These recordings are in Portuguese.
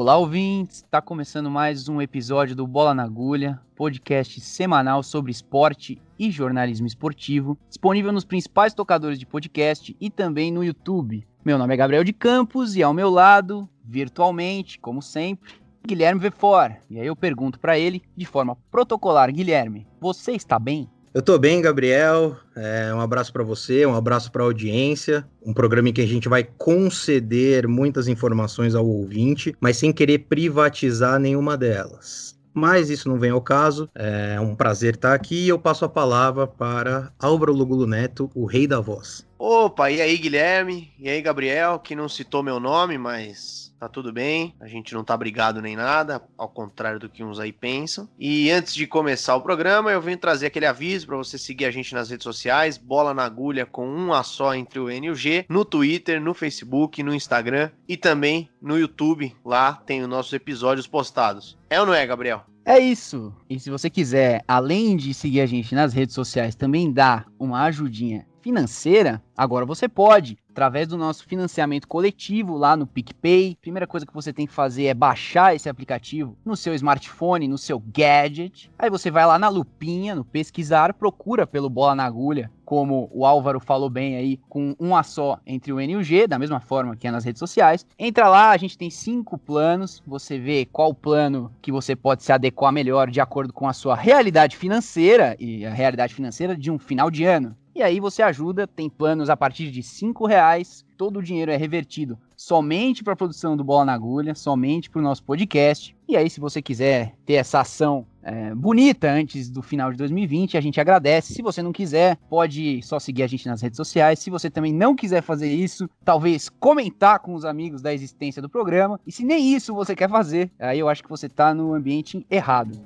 Olá, ouvintes! Está começando mais um episódio do Bola na Agulha, podcast semanal sobre esporte e jornalismo esportivo, disponível nos principais tocadores de podcast e também no YouTube. Meu nome é Gabriel de Campos e ao meu lado, virtualmente, como sempre, Guilherme Vefor. E aí eu pergunto para ele, de forma protocolar, Guilherme, você está bem? Eu tô bem, Gabriel. É, um abraço para você, um abraço para a audiência. Um programa em que a gente vai conceder muitas informações ao ouvinte, mas sem querer privatizar nenhuma delas. Mas isso não vem ao caso. É um prazer estar aqui e eu passo a palavra para Álvaro Lugulo Neto, o rei da voz. Opa, e aí, Guilherme? E aí, Gabriel, que não citou meu nome, mas tá tudo bem, a gente não tá brigado nem nada, ao contrário do que uns aí pensam. E antes de começar o programa, eu venho trazer aquele aviso para você seguir a gente nas redes sociais, Bola na Agulha com um A só entre o N e o G, no Twitter, no Facebook, no Instagram e também no YouTube. Lá tem os nossos episódios postados. É ou não é, Gabriel? É isso. E se você quiser, além de seguir a gente nas redes sociais, também dar uma ajudinha financeira, agora você pode através do nosso financiamento coletivo lá no PicPay. Primeira coisa que você tem que fazer é baixar esse aplicativo no seu smartphone, no seu gadget. Aí você vai lá na lupinha, no pesquisar, procura pelo Bola na Agulha, como o Álvaro falou bem aí, com um a só entre o N e o G, da mesma forma que é nas redes sociais. Entra lá, a gente tem cinco planos, você vê qual plano que você pode se adequar melhor de acordo com a sua realidade financeira e a realidade financeira de um final de ano. E aí você ajuda, tem planos a partir de cinco reais, todo o dinheiro é revertido somente para a produção do Bola na Agulha, somente para o nosso podcast. E aí, se você quiser ter essa ação é, bonita antes do final de 2020, a gente agradece. Se você não quiser, pode só seguir a gente nas redes sociais. Se você também não quiser fazer isso, talvez comentar com os amigos da existência do programa. E se nem isso você quer fazer, aí eu acho que você está no ambiente errado.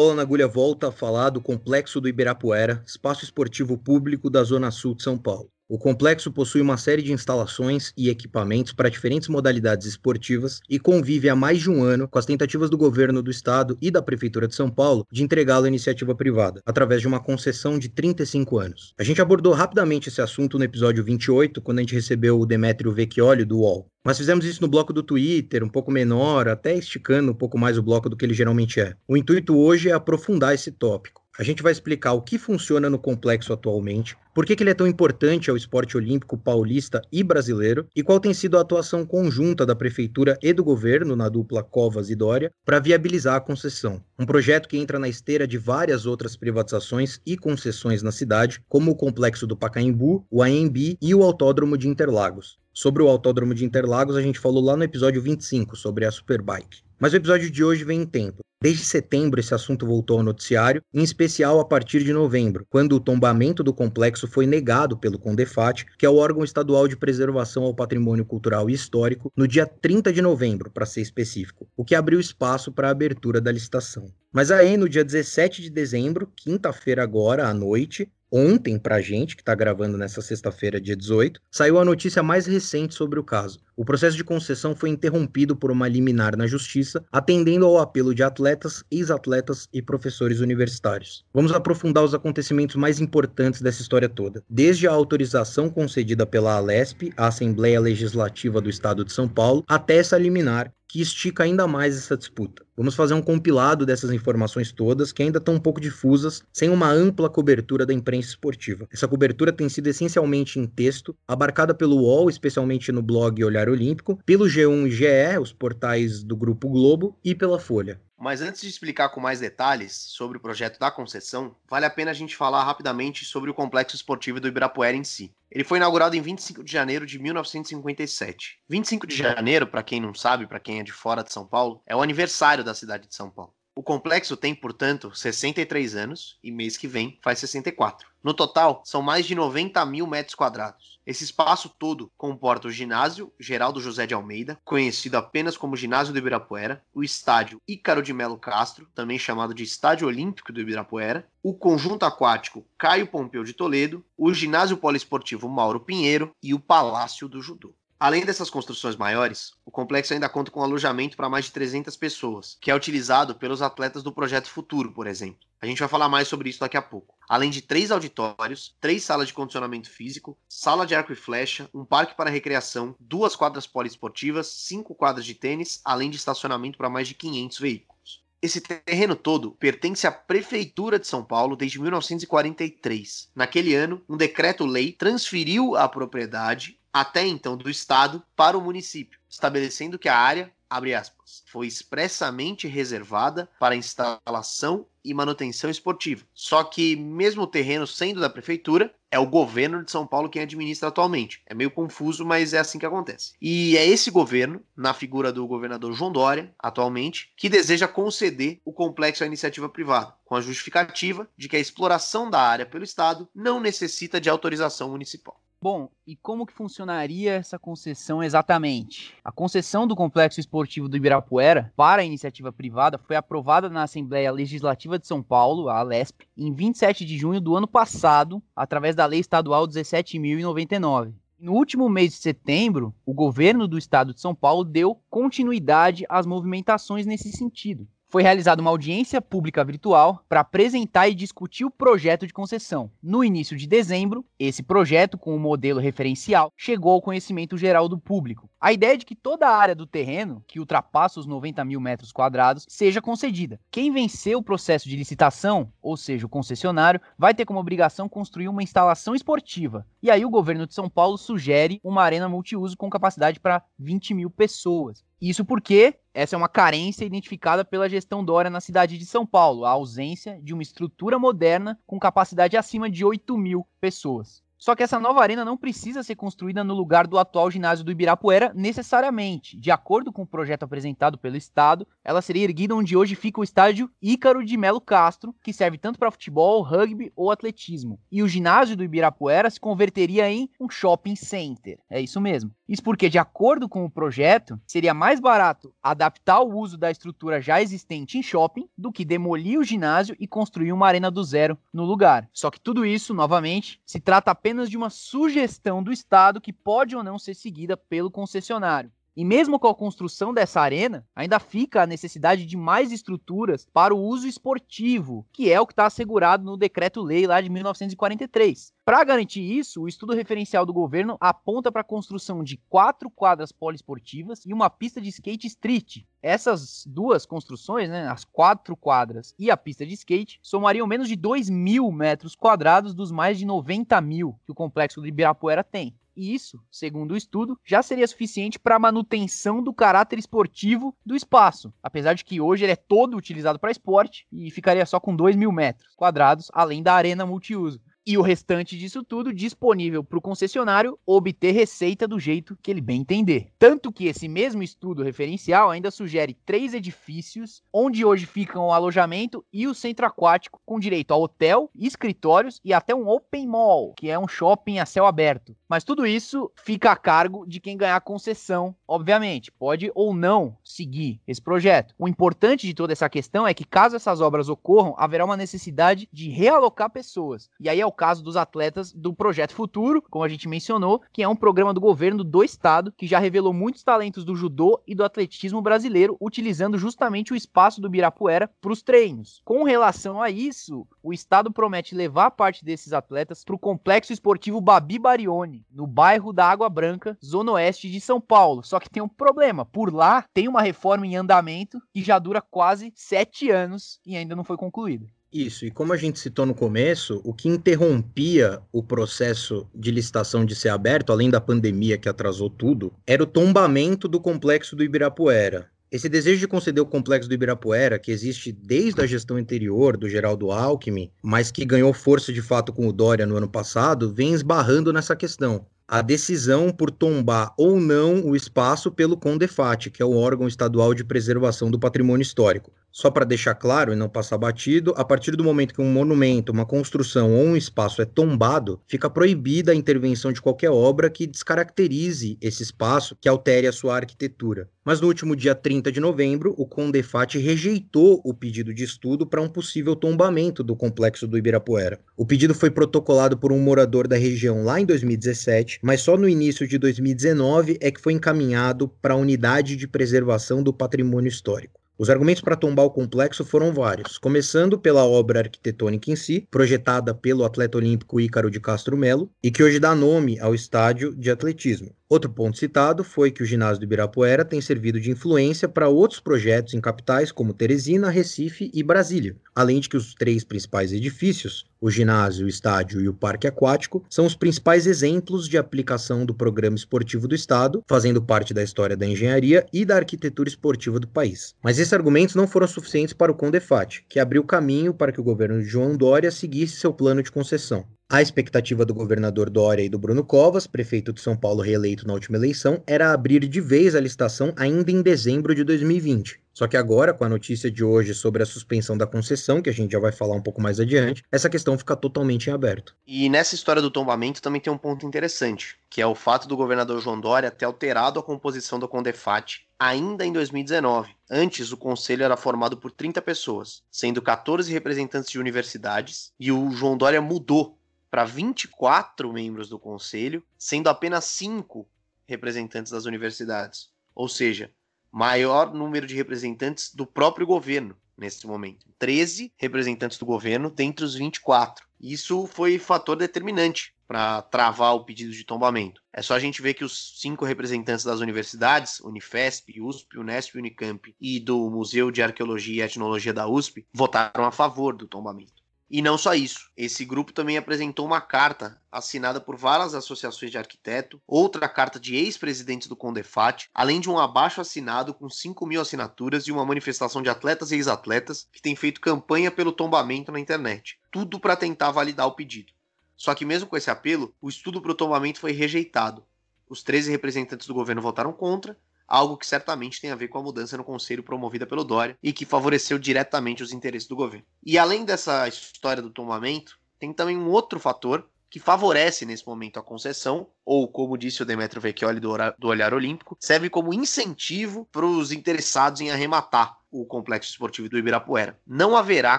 Bola na Agulha volta a falar do Complexo do Ibirapuera, espaço esportivo público da Zona Sul de São Paulo. O complexo possui uma série de instalações e equipamentos para diferentes modalidades esportivas e convive há mais de um ano com as tentativas do governo do estado e da prefeitura de São Paulo de entregá-lo à iniciativa privada, através de uma concessão de 35 anos. A gente abordou rapidamente esse assunto no episódio 28, quando a gente recebeu o Demetrio Vecchioli do UOL. Nós fizemos isso no bloco do Twitter, um pouco menor, até esticando um pouco mais o bloco do que ele geralmente é. O intuito hoje é aprofundar esse tópico. A gente vai explicar o que funciona no complexo atualmente, por que, que, ele é tão importante ao esporte olímpico paulista e brasileiro e qual tem sido a atuação conjunta da prefeitura e do governo na dupla Covas e Dória para viabilizar a concessão. Um projeto que entra na esteira de várias outras privatizações e concessões na cidade, como o complexo do Pacaembu, o AMB e o Autódromo de Interlagos. Sobre o Autódromo de Interlagos, a gente falou lá no episódio 25 sobre a Superbike. Mas o episódio de hoje vem em tempo. Desde setembro, esse assunto voltou ao noticiário, em especial a partir de novembro, quando o tombamento do complexo foi negado pelo Condefat, que é o órgão estadual de preservação ao patrimônio cultural e histórico, no dia 30 de novembro, para ser específico, o que abriu espaço para a abertura da licitação. Mas aí, no dia 17 de dezembro, quinta-feira agora, à noite, ontem pra gente, que tá gravando nessa sexta-feira, dia 18, saiu a notícia mais recente sobre o caso. O processo de concessão foi interrompido por uma liminar na justiça, atendendo ao apelo de atletas, ex-atletas e professores universitários. Vamos aprofundar os acontecimentos mais importantes dessa história toda. Desde a autorização concedida pela Alesp, a Assembleia Legislativa do Estado de São Paulo, até essa liminar, que estica ainda mais essa disputa. Vamos fazer um compilado dessas informações todas, que ainda estão um pouge difusas, sem uma ampla cobertura da imprensa esportiva. Essa cobertura tem sido essencialmente em texto, abarcada pelo UOL, especialmente no blog Olhar Olímpico, pelo G1 e GE, os portais do Grupo Globo, e pela Folha. Mas antes de explicar com mais detalhes sobre o projeto da concessão, vale a pena a gente falar rapidamente sobre o complexo esportivo do Ibirapuera em si. Ele foi inaugurado em 25 de janeiro de 1957. 25 de janeiro, para quem não sabe, para quem é de fora de São Paulo, é o aniversário da cidade de São Paulo. O complexo tem, portanto, 63 anos e mês que vem faz 64. No total, são mais de 90 mil metros quadrados. Esse espaço todo comporta o ginásio Geraldo José de Almeida, conhecido apenas como Ginásio do Ibirapuera, o estádio Ícaro de Melo Castro, também chamado de Estádio Olímpico do Ibirapuera, o conjunto aquático Caio Pompeu de Toledo, o ginásio poliesportivo Mauro Pinheiro e o Palácio do Judô. Além dessas construções maiores, o complexo ainda conta com alojamento para mais de 300 pessoas, que é utilizado pelos atletas do Projeto Futuro, por exemplo. A gente vai falar mais sobre isso daqui a pouco. Além de três auditórios, três salas de condicionamento físico, sala de arco e flecha, um parque para recreação, duas quadras poliesportivas, cinco quadras de tênis, além de estacionamento para mais de 500 veículos. Esse terreno todo pertence à Prefeitura de São Paulo desde 1943. Naquele ano, um decreto-lei transferiu a propriedade até então do Estado para o município, estabelecendo que a área, abre aspas, foi expressamente reservada para instalação e manutenção esportiva. Só que, mesmo o terreno sendo da prefeitura, é o governo de São Paulo quem administra atualmente. É meio confuso, mas é assim que acontece. E é esse governo, na figura do governador João Dória, atualmente, que deseja conceder o complexo à iniciativa privada, com a justificativa de que a exploração da área pelo Estado não necessita de autorização municipal. Bom, e como que funcionaria essa concessão exatamente? A concessão do Complexo Esportivo do Ibirapuera para a iniciativa privada foi aprovada na Assembleia Legislativa de São Paulo, a Alesp, em 27 de junho do ano passado, através da Lei Estadual 17.099. No último mês de setembro, o governo do estado de São Paulo deu continuidade às movimentações nesse sentido foi realizada uma audiência pública virtual para apresentar e discutir o projeto de concessão. No início de dezembro, esse projeto, com o modelo referencial, chegou ao conhecimento geral do público. A ideia é de que toda a área do terreno, que ultrapassa os 90 mil metros quadrados, seja concedida. Quem vencer o processo de licitação, ou seja, o concessionário, vai ter como obrigação construir uma instalação esportiva. E aí o governo de São Paulo sugere uma arena multiuso com capacidade para 20 mil pessoas. Isso porque essa é uma carência identificada pela gestão Dória na cidade de São Paulo, a ausência de uma estrutura moderna com capacidade acima de 8 mil pessoas. Só que essa nova arena não precisa ser construída no lugar do atual ginásio do Ibirapuera necessariamente. De acordo com o projeto apresentado pelo Estado, ela seria erguida onde hoje fica o estádio Ícaro de Melo Castro, que serve tanto para futebol, rugby ou atletismo. E o ginásio do Ibirapuera se converteria em um shopping center. É isso mesmo. Isso porque, de acordo com o projeto, seria mais barato adaptar o uso da estrutura já existente em shopping do que demolir o ginásio e construir uma arena do zero no lugar. Só que tudo isso, novamente, se trata apenas apenas de uma sugestão do Estado que pode ou não ser seguida pelo concessionário. E mesmo com a construção dessa arena, ainda fica a necessidade de mais estruturas para o uso esportivo, que é o que está assegurado no decreto-lei lá de 1943. Para garantir isso, o estudo referencial do governo aponta para a construção de quatro quadras poliesportivas e uma pista de skate street. Essas duas construções, né, as quatro quadras e a pista de skate, somariam menos de 2 mil metros quadrados dos mais de 90 mil que o complexo do Ibirapuera tem. E isso, segundo o estudo, já seria suficiente para a manutenção do caráter esportivo do espaço, apesar de que hoje ele é todo utilizado para esporte e ficaria só com 2 mil metros quadrados, além da arena multiuso e o restante disso tudo disponível para o concessionário obter receita do jeito que ele bem entender. Tanto que esse mesmo estudo referencial ainda sugere três edifícios, onde hoje ficam o alojamento e o centro aquático, com direito a hotel, escritórios e até um open mall, que é um shopping a céu aberto. Mas tudo isso fica a cargo de quem ganhar a concessão, obviamente. Pode ou não seguir esse projeto. O importante de toda essa questão é que, caso essas obras ocorram, haverá uma necessidade de realocar pessoas. E aí é o caso dos atletas do Projeto Futuro, como a gente mencionou, que é um programa do governo do estado que já revelou muitos talentos do judô e do atletismo brasileiro, utilizando justamente o espaço do Birapuera para os treinos. Com relação a isso, o estado promete levar parte desses atletas para o complexo esportivo Babi Barione, no bairro da Água Branca, zona oeste de São Paulo. Só que tem um problema, por lá tem uma reforma em andamento que já dura quase sete anos e ainda não foi concluída. Isso, e como a gente citou no começo, o que interrompia o processo de licitação de ser aberto, além da pandemia que atrasou tudo, era o tombamento do complexo do Ibirapuera. Esse desejo de conceder o complexo do Ibirapuera, que existe desde a gestão anterior do Geraldo Alckmin, mas que ganhou força de fato com o Dória no ano passado, vem esbarrando nessa questão a decisão por tombar ou não o espaço pelo CONDEFAT, que é o órgão estadual de preservação do patrimônio histórico. Só para deixar claro e não passar batido, a partir do momento que um monumento, uma construção ou um espaço é tombado, fica proibida a intervenção de qualquer obra que descaracterize esse espaço, que altere a sua arquitetura. Mas no último dia 30 de novembro, o Condefat rejeitou o pedido de estudo para um possível tombamento do complexo do Ibirapuera. O pedido foi protocolado por um morador da região lá em 2017, mas só no início de 2019 é que foi encaminhado para a Unidade de Preservação do Patrimônio Histórico. Os argumentos para tombar o complexo foram vários, começando pela obra arquitetônica em si, projetada pelo atleta olímpico Ícaro de Castro Melo, e que hoje dá nome ao estádio de atletismo. Outro ponto citado foi que o ginásio do Ibirapuera tem servido de influência para outros projetos em capitais como Teresina, Recife e Brasília, além de que os três principais edifícios, o ginásio, o estádio e o parque aquático, são os principais exemplos de aplicação do programa esportivo do Estado, fazendo parte da história da engenharia e da arquitetura esportiva do país. Mas esses argumentos não foram suficientes para o Condefat, que abriu caminho para que o governo de João Dória seguisse seu plano de concessão. A expectativa do governador Dória e do Bruno Covas, prefeito de São Paulo reeleito na última eleição, era abrir de vez a licitação ainda em dezembro de 2020. Só que agora, com a notícia de hoje sobre a suspensão da concessão, que a gente já vai falar um pouco mais adiante, essa questão fica totalmente em aberto. E nessa história do tombamento também tem um ponto interessante, que é o fato do governador João Dória ter alterado a composição do Condefat ainda em 2019. Antes, o conselho era formado por 30 pessoas, sendo 14 representantes de universidades, e o João Dória mudou para 24 membros do conselho, sendo apenas 5 representantes das universidades. Ou seja, maior número de representantes do próprio governo nesse momento. 13 representantes do governo dentre os 24. Isso foi fator determinante para travar o pedido de tombamento. É só a gente ver que os cinco representantes das universidades, Unifesp, USP, Unesp, Unicamp e do Museu de Arqueologia e Etnologia da USP, votaram a favor do tombamento. E não só isso, esse grupo também apresentou uma carta assinada por várias associações de arquiteto, outra carta de ex-presidentes do Condefat, além de um abaixo assinado com 5 mil assinaturas e uma manifestação de atletas e ex-atletas que tem feito campanha pelo tombamento na internet. Tudo para tentar validar o pedido. Só que mesmo com esse apelo, o estudo para o tombamento foi rejeitado. Os 13 representantes do governo votaram contra algo que certamente tem a ver com a mudança no conselho promovida pelo Dória e que favoreceu diretamente os interesses do governo. E além dessa história do tombamento, tem também um outro fator que favorece nesse momento a concessão, ou como disse o Demetrio Vecchioli do, do Olhar Olímpico, serve como incentivo para os interessados em arrematar o complexo esportivo do Ibirapuera. Não haverá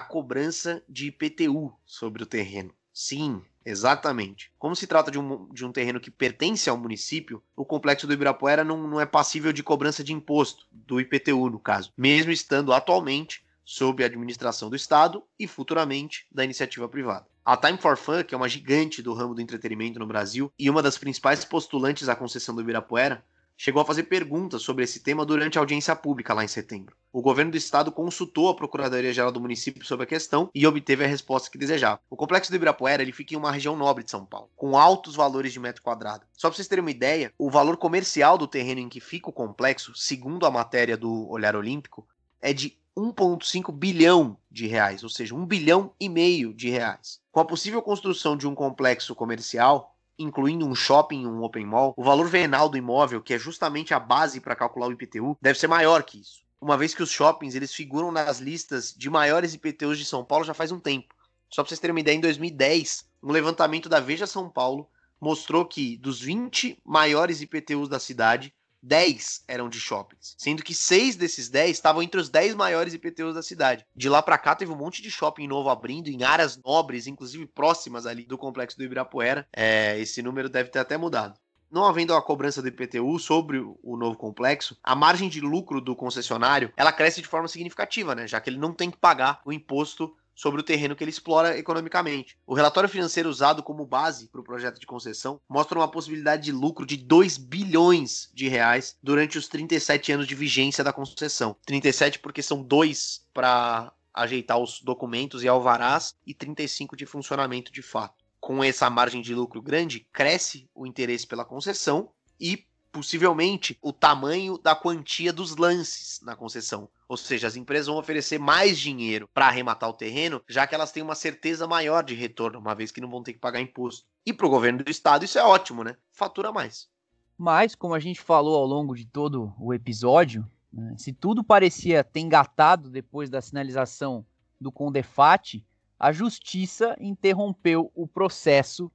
cobrança de IPTU sobre o terreno. Sim, Exatamente. Como se trata de um, de um terreno que pertence ao município, o complexo do Ibirapuera não, não é passível de cobrança de imposto, do IPTU no caso, mesmo estando atualmente sob a administração do Estado e futuramente da iniciativa privada. A Time for Fun, que é uma gigante do ramo do entretenimento no Brasil e uma das principais postulantes à concessão do Ibirapuera, chegou a fazer perguntas sobre esse tema durante a audiência pública lá em setembro. O governo do estado consultou a Procuradoria-Geral do município sobre a questão e obteve a resposta que desejava. O complexo do Ibirapuera ele fica em uma região nobre de São Paulo, com altos valores de metro quadrado. Só para vocês terem uma ideia, o valor comercial do terreno em que fica o complexo, segundo a matéria do Olhar Olímpico, é de 1,5 bilhão de reais, ou seja, 1 bilhão e meio de reais. Com a possível construção de um complexo comercial, incluindo um shopping e um open mall, o valor venal do imóvel, que é justamente a base para calcular o IPTU, deve ser maior que isso. Uma vez que os shoppings eles figuram nas listas de maiores IPTUs de São Paulo já faz um tempo. Só para vocês terem uma ideia, em 2010, um levantamento da Veja São Paulo mostrou que dos 20 maiores IPTUs da cidade, 10 eram de shoppings, sendo que 6 desses 10 estavam entre os 10 maiores IPTUs da cidade. De lá para cá teve um monte de shopping novo abrindo em áreas nobres, inclusive próximas ali do complexo do Ibirapuera. É, esse número deve ter até mudado. Não havendo a cobrança do IPTU sobre o novo complexo, a margem de lucro do concessionário ela cresce de forma significativa, né? Já que ele não tem que pagar o imposto sobre o terreno que ele explora economicamente. O relatório financeiro usado como base para o projeto de concessão mostra uma possibilidade de lucro de 2 bilhões de reais durante os 37 anos de vigência da concessão. 37 porque são dois para ajeitar os documentos e alvarás e 35 de funcionamento de fato. Com essa margem de lucro grande, cresce o interesse pela concessão e possivelmente o tamanho da quantia dos lances na concessão. Ou seja, as empresas vão oferecer mais dinheiro para arrematar o terreno, já que elas têm uma certeza maior de retorno, uma vez que não vão ter que pagar imposto. E para o governo do estado isso é ótimo, né? Fatura mais. Mas, como a gente falou ao longo de todo o episódio, Né? Se tudo parecia ter engatado depois da sinalização do Condefat, a justiça interrompeu o processo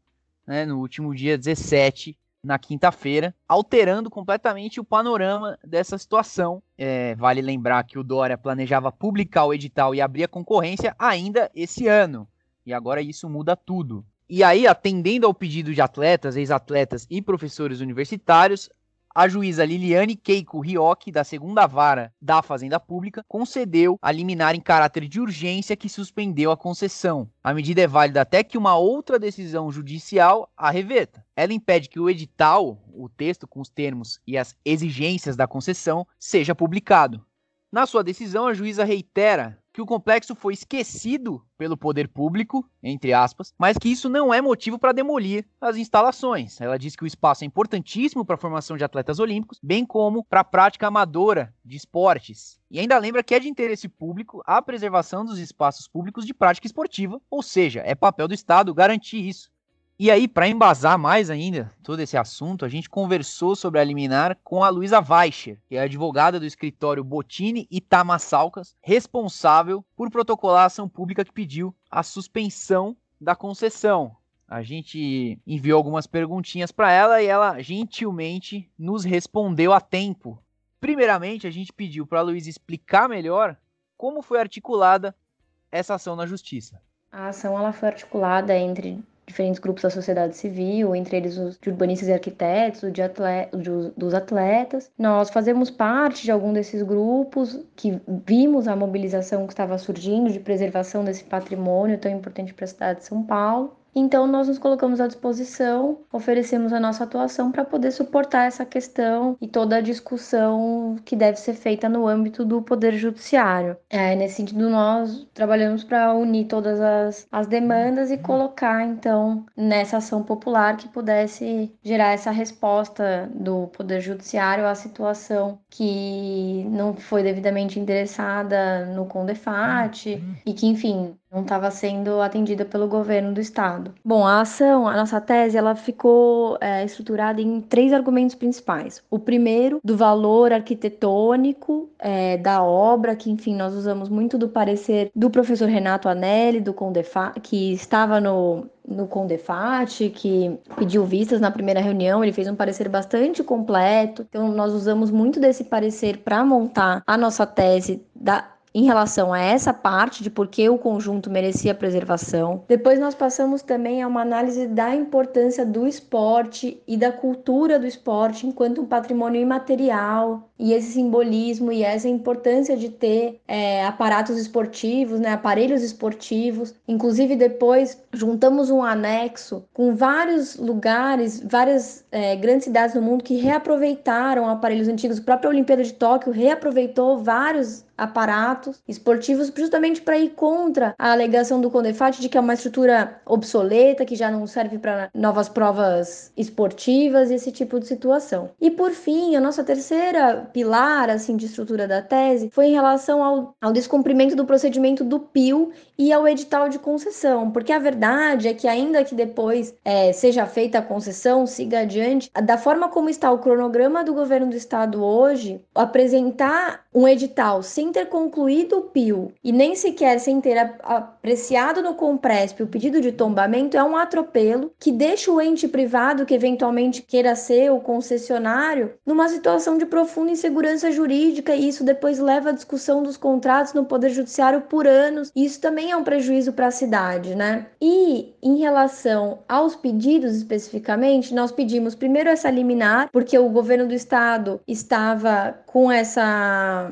né, no último dia 17, na quinta-feira, alterando completamente o panorama dessa situação. É, vale lembrar que o Dória planejava publicar o edital e abrir a concorrência ainda esse ano. E agora isso muda tudo. E aí, atendendo ao pedido de atletas, ex-atletas e professores universitários, a juíza Liliane Keiko Rioki, da segunda vara da Fazenda Pública, concedeu a liminar em caráter de urgência que suspendeu a concessão. A medida é válida até que uma outra decisão judicial a reveta. Ela impede que o edital, o texto com os termos e as exigências da concessão, seja publicado. Na sua decisão, a juíza reitera que o complexo foi esquecido pelo poder público, entre aspas, mas que isso não é motivo para demolir as instalações. Ela diz que o espaço é importantíssimo para a formação de atletas olímpicos, bem como para a prática amadora de esportes. E ainda lembra que é de interesse público a preservação dos espaços públicos de prática esportiva, ou seja, é papel do Estado garantir isso. E aí, para embasar mais ainda todo esse assunto, a gente conversou sobre a liminar com a Luísa Weicher, que é advogada do escritório Botini e Tamassalcas, responsável por protocolar a ação pública que pediu a suspensão da concessão. A gente enviou algumas perguntinhas para ela e ela gentilmente nos respondeu a tempo. Primeiramente, a gente pediu para a Luísa explicar melhor como foi articulada essa ação na justiça. A ação ela foi articulada entre diferentes grupos da sociedade civil, entre eles os de urbanistas e arquitetos, de atleta, dos atletas. Nós fazemos parte de algum desses grupos que vimos a mobilização que estava surgindo de preservação desse patrimônio tão importante para a cidade de São Paulo. Então, nós nos colocamos à disposição, oferecemos a nossa atuação para poder suportar essa questão e toda a discussão que deve ser feita no âmbito do Poder Judiciário. É, nesse sentido, nós trabalhamos para unir todas as, as demandas e colocar, então, nessa ação popular que pudesse gerar essa resposta do Poder Judiciário à situação que não foi devidamente interessada no Condefat e que, enfim, não estava sendo atendida pelo governo do estado. Bom, a ação, a nossa tese, ela ficou é, estruturada em três argumentos principais. O primeiro, do valor arquitetônico é, da obra, que enfim nós usamos muito do parecer do professor Renato Anelli, do Condefa, que estava no no Condefat, que pediu vistas na primeira reunião, ele fez um parecer bastante completo. Então, nós usamos muito desse parecer para montar a nossa tese da em relação a essa parte de por que o conjunto merecia preservação. Depois nós passamos também a uma análise da importância do esporte e da cultura do esporte enquanto um patrimônio imaterial e esse simbolismo e essa importância de ter é, aparatos esportivos, né, aparelhos esportivos. Inclusive depois juntamos um anexo com vários lugares, várias é, grandes cidades no mundo que reaproveitaram aparelhos antigos. A própria Olimpíada de Tóquio reaproveitou vários aparatos esportivos justamente para ir contra a alegação do Condefat de que é uma estrutura obsoleta, que já não serve para novas provas esportivas, esse tipo de situação. E por fim, a nossa terceira pilar assim de estrutura da tese foi em relação ao, ao descumprimento do procedimento do PIO e ao edital de concessão, porque a verdade é que ainda que depois é, seja feita a concessão, siga adiante, da forma como está o cronograma do governo do estado hoje, apresentar um edital sem ter concluído o PIO e nem sequer sem ter apreciado no Compresp o pedido de tombamento é um atropelo que deixa o ente privado que eventualmente queira ser o concessionário numa situação de profunda insegurança jurídica e isso depois leva à discussão dos contratos no Poder Judiciário por anos. Isso também é um prejuízo para a cidade, né? E em relação aos pedidos especificamente, nós pedimos primeiro essa liminar, porque o governo do estado estava com essa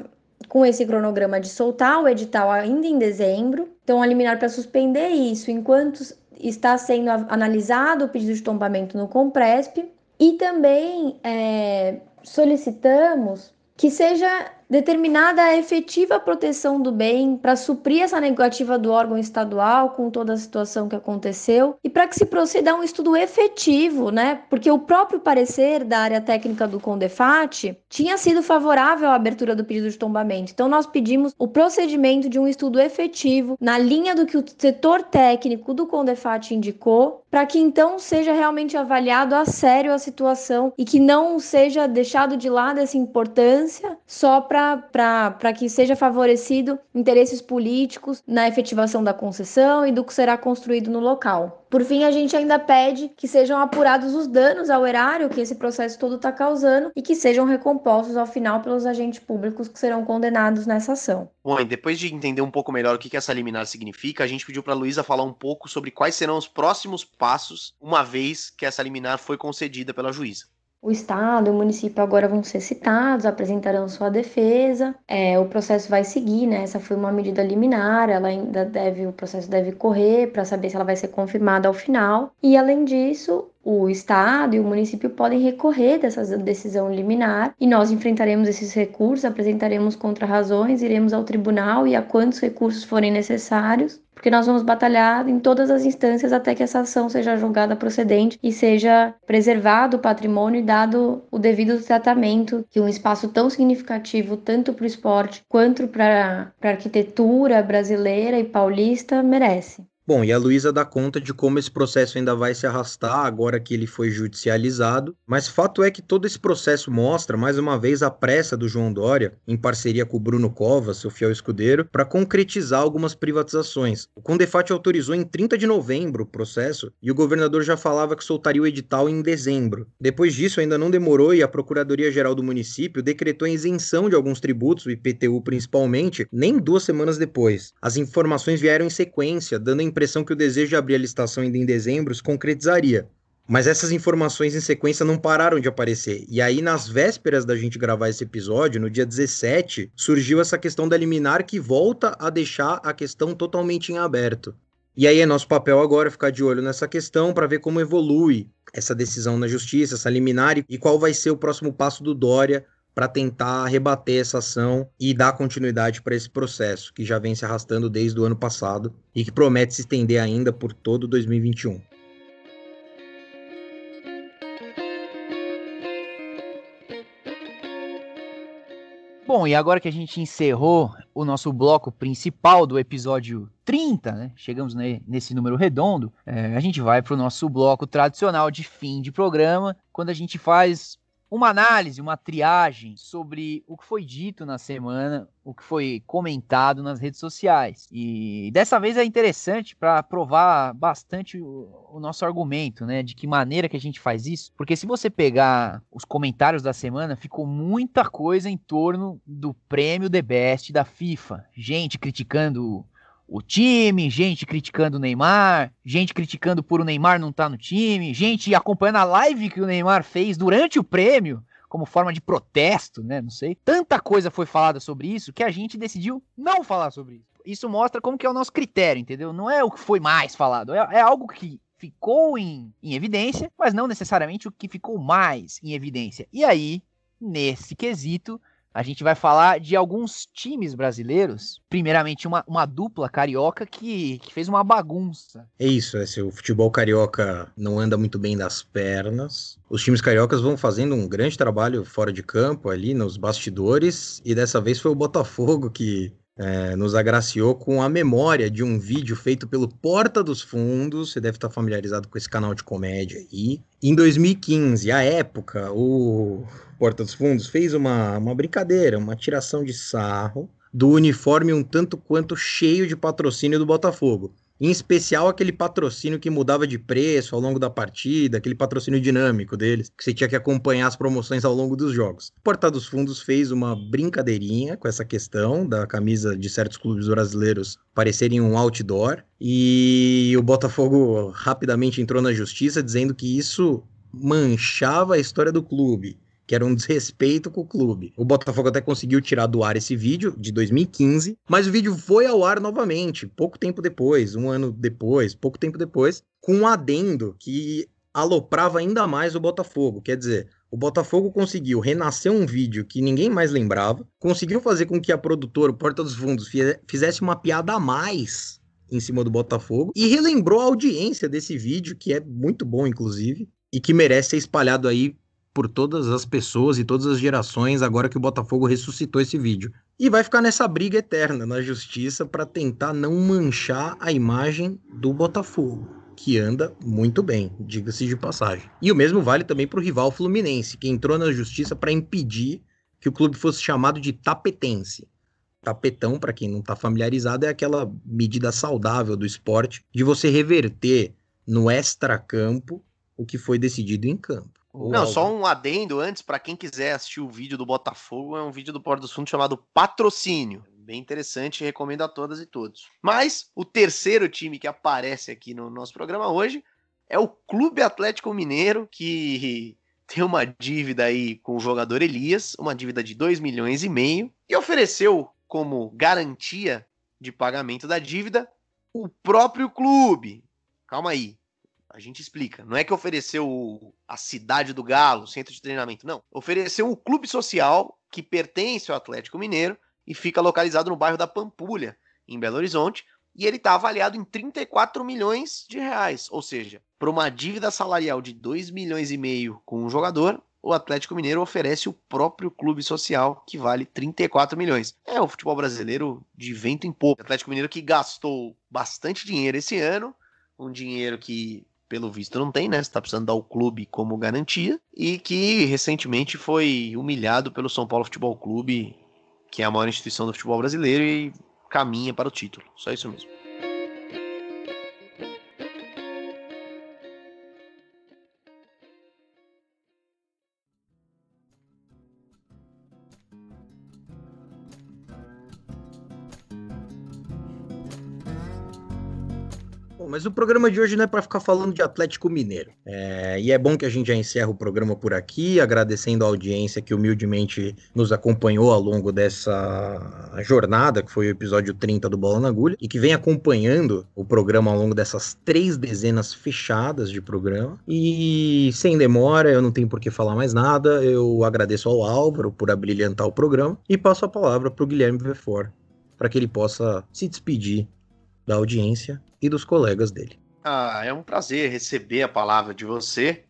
com esse cronograma de soltar o edital ainda em dezembro. Então, a liminar para suspender isso enquanto está sendo analisado o pedido de tombamento no Compresp. E também é, solicitamos que seja determinada a efetiva proteção do bem para suprir essa negativa do órgão estadual com toda a situação que aconteceu e para que se proceda a um estudo efetivo, né? Porque o próprio parecer da área técnica do Condefat tinha sido favorável à abertura do pedido de tombamento. Então nós pedimos o procedimento de um estudo efetivo na linha do que o setor técnico do Condefat indicou, para que então seja realmente avaliado a sério a situação e que não seja deixado de lado essa importância só para que seja favorecido interesses políticos na efetivação da concessão e do que será construído no local. Por fim, a gente ainda pede que sejam apurados os danos ao erário que esse processo todo está causando e que sejam recompostos ao final pelos agentes públicos que serão condenados nessa ação. Bom, depois de entender um pouco melhor o que essa liminar significa, a gente pediu para a Luísa falar um pouco sobre quais serão os próximos passos uma vez que essa liminar foi concedida pela juíza. O Estado e o município agora vão ser citados, apresentarão sua defesa. É, o processo vai seguir, né? Essa foi uma medida liminar, ela ainda deve, o processo deve correr para saber se ela vai ser confirmada ao final. E além disso, o Estado e o município podem recorrer dessa decisão liminar e nós enfrentaremos esses recursos, apresentaremos contrarrazões, iremos ao tribunal e a quantos recursos forem necessários, porque nós vamos batalhar em todas as instâncias até que essa ação seja julgada procedente e seja preservado o patrimônio e dado o devido tratamento que um espaço tão significativo, tanto para o esporte quanto para a arquitetura brasileira e paulista, merece. Bom, e a Luísa dá conta de como esse processo ainda vai se arrastar agora que ele foi judicializado, mas fato é que todo esse processo mostra, mais uma vez, a pressa do João Dória, em parceria com o Bruno Covas, seu fiel escudeiro, para concretizar algumas privatizações. O Condefat autorizou em 30 de novembro o processo e o governador já falava que soltaria o edital em dezembro. Depois disso, ainda não demorou e a Procuradoria-Geral do município decretou a isenção de alguns tributos, o IPTU principalmente, nem duas semanas depois. As informações vieram em sequência, dando a impressão que o desejo de abrir a licitação ainda em dezembro se concretizaria. Mas essas informações em sequência não pararam de aparecer. E aí, nas vésperas da gente gravar esse episódio, no dia 17, surgiu essa questão da liminar que volta a deixar a questão totalmente em aberto. E aí é nosso papel agora ficar de olho nessa questão para ver como evolui essa decisão na justiça, essa liminar e qual vai ser o próximo passo do Dória para tentar rebater essa ação e dar continuidade para esse processo que já vem se arrastando desde o ano passado e que promete se estender ainda por todo 2021. Bom, e agora que a gente encerrou o nosso bloco principal do episódio 30, né? Chegamos nesse número redondo, é, a gente vai para o nosso bloco tradicional de fim de programa, quando a gente faz uma análise, uma triagem sobre o que foi dito na semana, o que foi comentado nas redes sociais. E dessa vez é interessante para provar bastante o, o, nosso argumento, né? De que maneira que a gente faz isso. Porque se você pegar os comentários da semana, ficou muita coisa em torno do prêmio The Best da FIFA. Gente criticando o time, gente criticando o Neymar, gente criticando por o Neymar não estar tá no time, gente acompanhando a live que o Neymar fez durante o prêmio como forma de protesto, né? Não sei. Tanta coisa foi falada sobre isso que a gente decidiu não falar sobre isso. Isso mostra como que é o nosso critério, entendeu? Não é o que foi mais falado, é, é algo que ficou em, em evidência, mas não necessariamente o que ficou mais em evidência. E aí, nesse quesito, a gente vai falar de alguns times brasileiros. Primeiramente, uma, uma dupla carioca que, que fez uma bagunça. É isso, é, se o futebol carioca não anda muito bem das pernas, os times cariocas vão fazendo um grande trabalho fora de campo, ali nos bastidores, e dessa vez foi o Botafogo que é, nos agraciou com a memória de um vídeo feito pelo Porta dos Fundos. Você deve estar familiarizado com esse canal de comédia aí. Em 2015, à época, o Porta dos Fundos fez uma, uma brincadeira, uma tiração de sarro do uniforme um tanto quanto cheio de patrocínio do Botafogo. Em especial aquele patrocínio que mudava de preço ao longo da partida, aquele patrocínio dinâmico deles, que você tinha que acompanhar as promoções ao longo dos jogos. O Porta dos Fundos fez uma brincadeirinha com essa questão da camisa de certos clubes brasileiros parecerem um outdoor, e o Botafogo rapidamente entrou na justiça dizendo que isso manchava a história do clube que era um desrespeito com o clube. O Botafogo até conseguiu tirar do ar esse vídeo de 2015, mas o vídeo foi ao ar novamente, pouco tempo depois, um ano depois, pouco tempo depois, com um adendo que aloprava ainda mais o Botafogo. Quer dizer, o Botafogo conseguiu renascer um vídeo que ninguém mais lembrava, conseguiu fazer com que a produtora, Porta dos Fundos, fizesse uma piada a mais em cima do Botafogo e relembrou a audiência desse vídeo, que é muito bom, inclusive, e que merece ser espalhado aí por todas as pessoas e todas as gerações agora que o Botafogo ressuscitou esse vídeo. E vai ficar nessa briga eterna na justiça para tentar não manchar a imagem do Botafogo, que anda muito bem, diga-se de passagem. E o mesmo vale também para o rival Fluminense, que entrou na justiça para impedir que o clube fosse chamado de tapetense. Tapetão, para quem não está familiarizado, é aquela medida saudável do esporte de você reverter no extracampo o que foi decidido em campo. Não, só um adendo antes, para quem quiser assistir o vídeo do Botafogo, é um vídeo do Porto dos Fundos chamado Patrocínio. Bem interessante, recomendo a todas e todos. Mas o terceiro time que aparece aqui no nosso programa hoje é o Clube Atlético Mineiro, que tem uma dívida aí com o jogador Elias, uma dívida de 2 milhões e meio, e ofereceu como garantia de pagamento da dívida o próprio clube. Calma aí. A gente explica. Não é que ofereceu a cidade do Galo, centro de treinamento, não. Ofereceu o clube social que pertence ao Atlético Mineiro e fica localizado no bairro da Pampulha, em Belo Horizonte, e ele está avaliado em 34 milhões de reais, ou seja, para uma dívida salarial de 2 milhões e meio com um jogador, o Atlético Mineiro oferece o próprio clube social, que vale 34 milhões. É o futebol brasileiro de vento em pouco. O Atlético Mineiro que gastou bastante dinheiro esse ano, um dinheiro que, pelo visto, não tem, né? Está precisando dar o clube como garantia, e que recentemente foi humilhado pelo São Paulo Futebol Clube, que é a maior instituição do futebol brasileiro e caminha para o título. Só isso mesmo. Mas o programa de hoje não é para ficar falando de Atlético Mineiro. É, e é bom que a gente já encerra o programa por aqui, agradecendo a audiência que humildemente nos acompanhou ao longo dessa jornada, que foi o episódio 30 do Bola na Agulha, e que vem acompanhando o programa ao longo dessas três dezenas fechadas de programa. E sem demora, eu não tenho por que falar mais nada, eu agradeço ao Álvaro por abrilhantar o programa e passo a palavra para o Guilherme Vefor, para que ele possa se despedir da audiência e dos colegas dele. Ah, é um prazer receber a palavra de você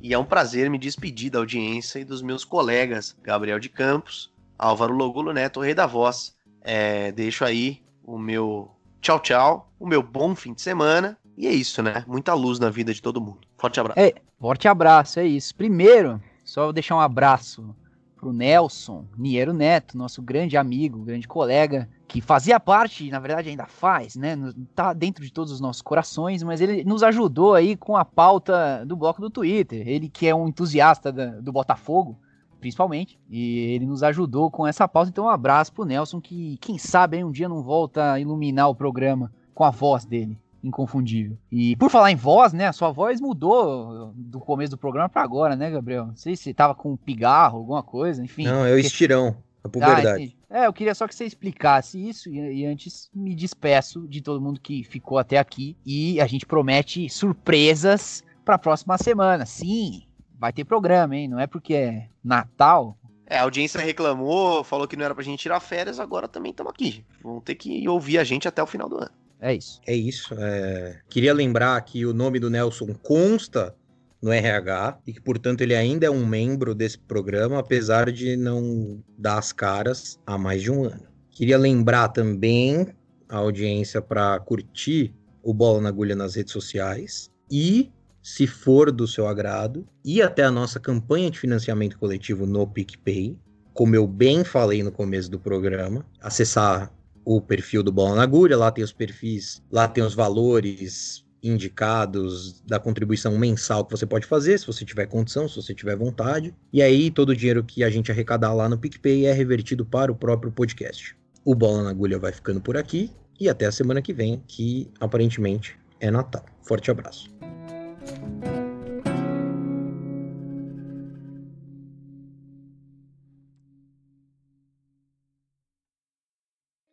e é um prazer me despedir da audiência e dos meus colegas Gabriel de Campos, Álvaro Logulo Neto, o Rei da Voz. É, deixo aí o meu tchau, tchau, o meu bom fim de semana. E é isso, né? Muita luz na vida de todo mundo. Forte abraço. É, forte abraço, é isso. Primeiro, só vou deixar um abraço pro Nelson Niero Neto, nosso grande amigo, grande colega, que fazia parte, na verdade ainda faz, né? Tá dentro de todos os nossos corações, mas ele nos ajudou aí com a pauta do bloco do Twitter. Ele que é um entusiasta do Botafogo, principalmente, e ele nos ajudou com essa pauta. Então um abraço pro Nelson, que quem sabe aí um dia não volta a iluminar o programa com a voz dele inconfundível. E por falar em voz, né? A sua voz mudou do começo do programa para agora, né, Gabriel? Não sei se tava com pigarro, alguma coisa, enfim. Não, é o estirão. É por ah, verdade. É, eu queria só que você explicasse isso e, e, antes me despeço de todo mundo que ficou até aqui e a gente promete surpresas para a próxima semana. Sim, vai ter programa, hein? Não é porque é Natal. É, a audiência reclamou, falou que não era pra gente tirar férias, agora também estamos aqui. Vão ter que ouvir a gente até o final do ano. É isso. É isso. É... Queria lembrar que o nome do Nelson consta no RH e que, portanto, ele ainda é um membro desse programa, apesar de não dar as caras há mais de um ano. Queria lembrar também a audiência para curtir o Bola na Agulha nas redes sociais e, se for do seu agrado, ir até a nossa campanha de financiamento coletivo no PicPay. Como eu bem falei no começo do programa, acessar o perfil do Bola na Agulha, lá tem os perfis, lá tem os valores indicados da contribuição mensal que você pode fazer, se você tiver condição, se você tiver vontade. E aí todo o dinheiro que a gente arrecadar lá no PicPay é revertido para o próprio podcast. O Bola na Agulha vai ficando por aqui e até a semana que vem, que aparentemente é Natal. Forte abraço.